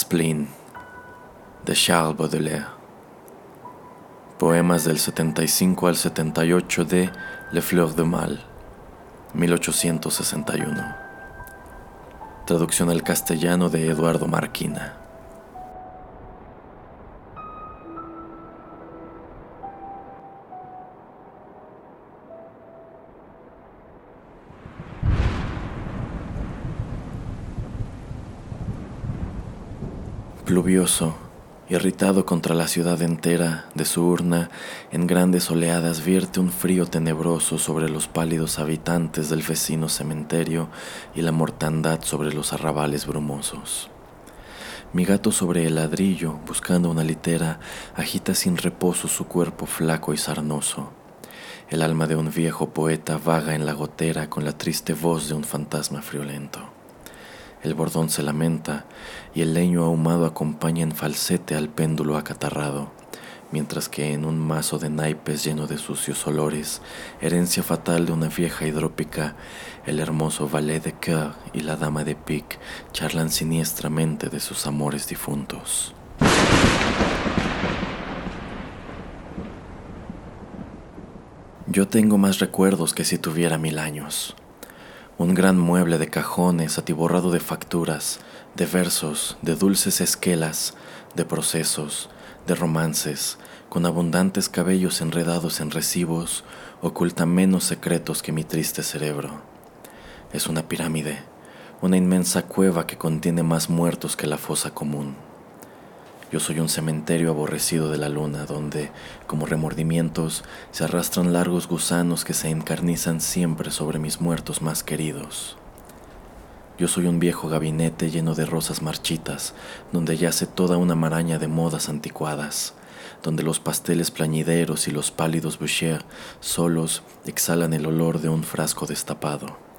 Spleen de Charles Baudelaire. Poemas del 75 al 78 de Le Fleur de Mal, 1861. Traducción al castellano de Eduardo Marquina. Pluvioso, irritado contra la ciudad entera, de su urna, en grandes oleadas vierte un frío tenebroso sobre los pálidos habitantes del vecino cementerio y la mortandad sobre los arrabales brumosos. Mi gato sobre el ladrillo, buscando una litera, agita sin reposo su cuerpo flaco y sarnoso. El alma de un viejo poeta vaga en la gotera con la triste voz de un fantasma friolento. El bordón se lamenta y el leño ahumado acompaña en falsete al péndulo acatarrado, mientras que en un mazo de naipes lleno de sucios olores, herencia fatal de una vieja hidrópica, el hermoso valet de coeur y la dama de pique charlan siniestramente de sus amores difuntos. Yo tengo más recuerdos que si tuviera mil años un gran mueble de cajones atiborrado de facturas, de versos, de dulces esquelas, de procesos, de romances, con abundantes cabellos enredados en recibos, oculta menos secretos que mi triste cerebro. Es una pirámide, una inmensa cueva que contiene más muertos que la fosa común. Yo soy un cementerio aborrecido de la luna, donde, como remordimientos, se arrastran largos gusanos que se encarnizan siempre sobre mis muertos más queridos. Yo soy un viejo gabinete lleno de rosas marchitas, donde yace toda una maraña de modas anticuadas, donde los pasteles plañideros y los pálidos boucher solos exhalan el olor de un frasco destapado.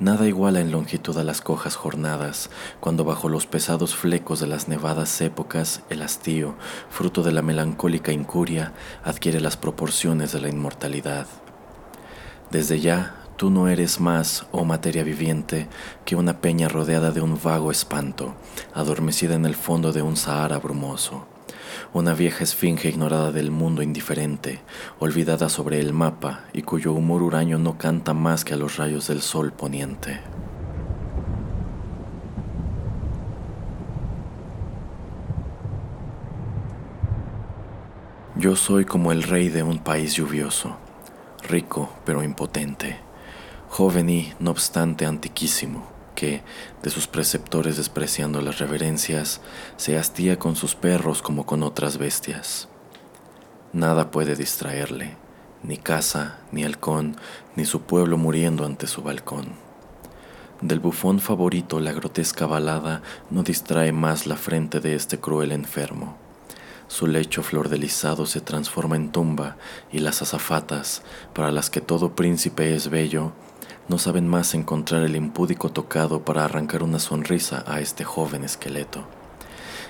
Nada iguala en longitud a las cojas jornadas, cuando bajo los pesados flecos de las nevadas épocas el hastío, fruto de la melancólica incuria, adquiere las proporciones de la inmortalidad. Desde ya, tú no eres más, oh materia viviente, que una peña rodeada de un vago espanto, adormecida en el fondo de un Sahara brumoso una vieja esfinge ignorada del mundo indiferente, olvidada sobre el mapa y cuyo humor huraño no canta más que a los rayos del sol poniente. Yo soy como el rey de un país lluvioso, rico pero impotente, joven y, no obstante, antiquísimo que, de sus preceptores despreciando las reverencias, se hastía con sus perros como con otras bestias. Nada puede distraerle, ni casa, ni halcón, ni su pueblo muriendo ante su balcón. Del bufón favorito la grotesca balada no distrae más la frente de este cruel enfermo. Su lecho flordelizado se transforma en tumba y las azafatas, para las que todo príncipe es bello, no saben más encontrar el impúdico tocado para arrancar una sonrisa a este joven esqueleto.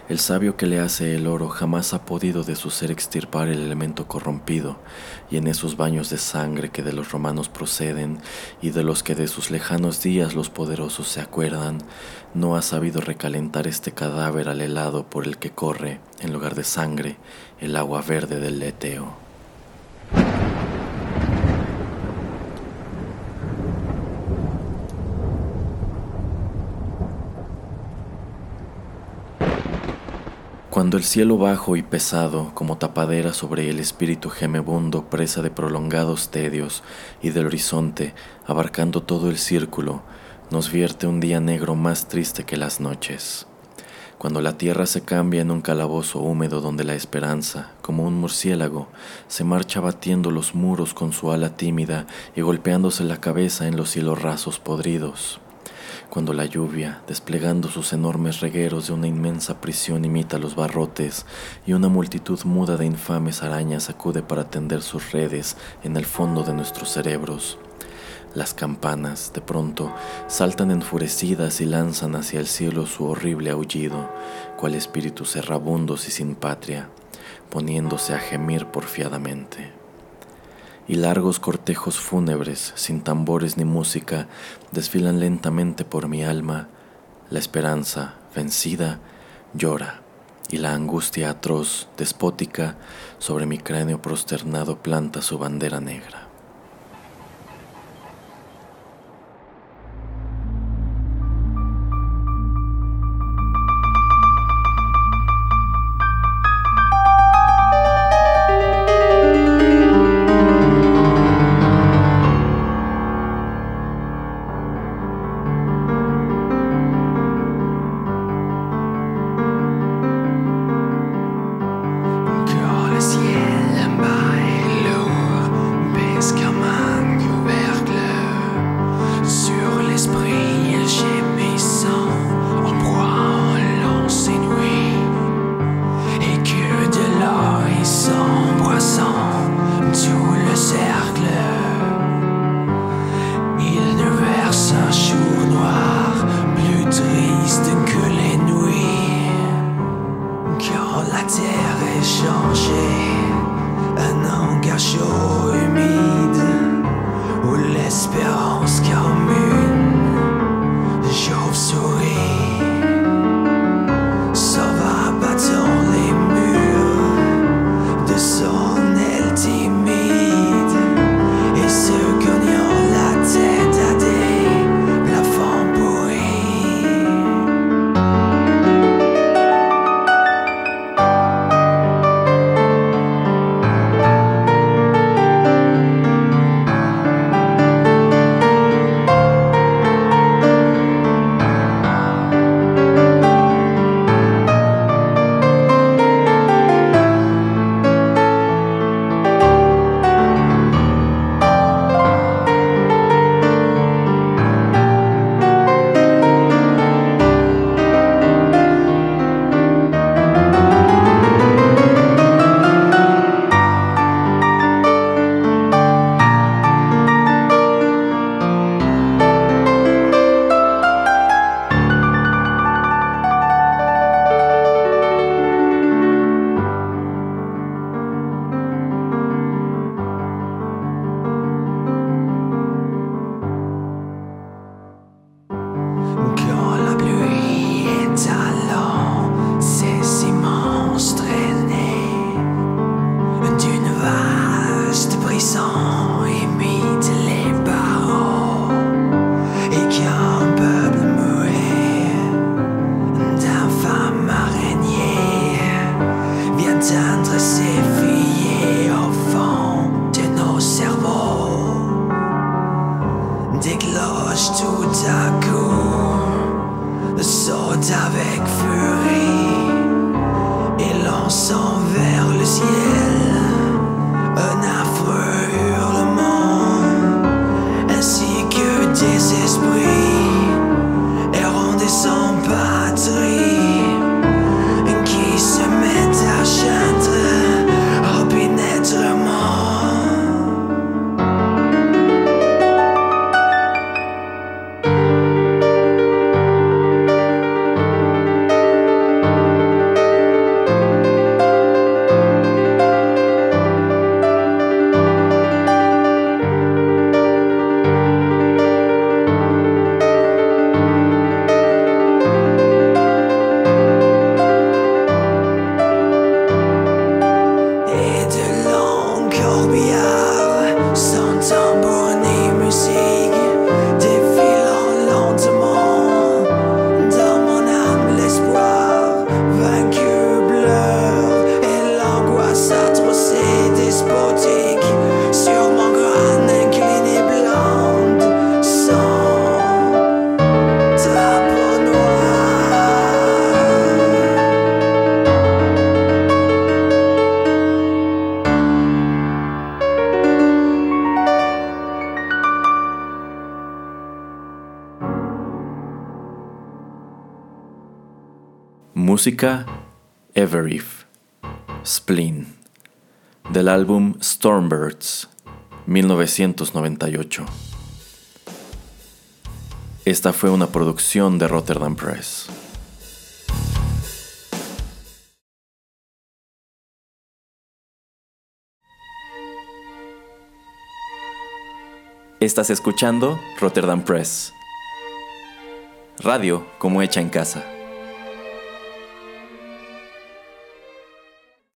El sabio que le hace el oro jamás ha podido de su ser extirpar el elemento corrompido, y en esos baños de sangre que de los romanos proceden y de los que de sus lejanos días los poderosos se acuerdan, no ha sabido recalentar este cadáver al helado por el que corre, en lugar de sangre, el agua verde del leteo. Cuando el cielo bajo y pesado, como tapadera sobre el espíritu gemebundo, presa de prolongados tedios, y del horizonte, abarcando todo el círculo, nos vierte un día negro más triste que las noches Cuando la tierra se cambia en un calabozo húmedo donde la esperanza, como un murciélago, se marcha batiendo los muros con su ala tímida y golpeándose la cabeza en los cielos rasos podridos. Cuando la lluvia, desplegando sus enormes regueros de una inmensa prisión, imita los barrotes y una multitud muda de infames arañas acude para tender sus redes en el fondo de nuestros cerebros. Las campanas, de pronto, saltan enfurecidas y lanzan hacia el cielo su horrible aullido, cual espíritus errabundos y sin patria, poniéndose a gemir porfiadamente. Y largos cortejos fúnebres, sin tambores ni música, desfilan lentamente por mi alma. La esperanza, vencida, llora, y la angustia atroz, despótica, sobre mi cráneo prosternado planta su bandera negra. matière échangée, un hangar chaud humide où l'espérance Música Everif Spleen del álbum Stormbirds 1998. Esta fue una producción de Rotterdam Press. Estás escuchando Rotterdam Press. Radio como hecha en casa.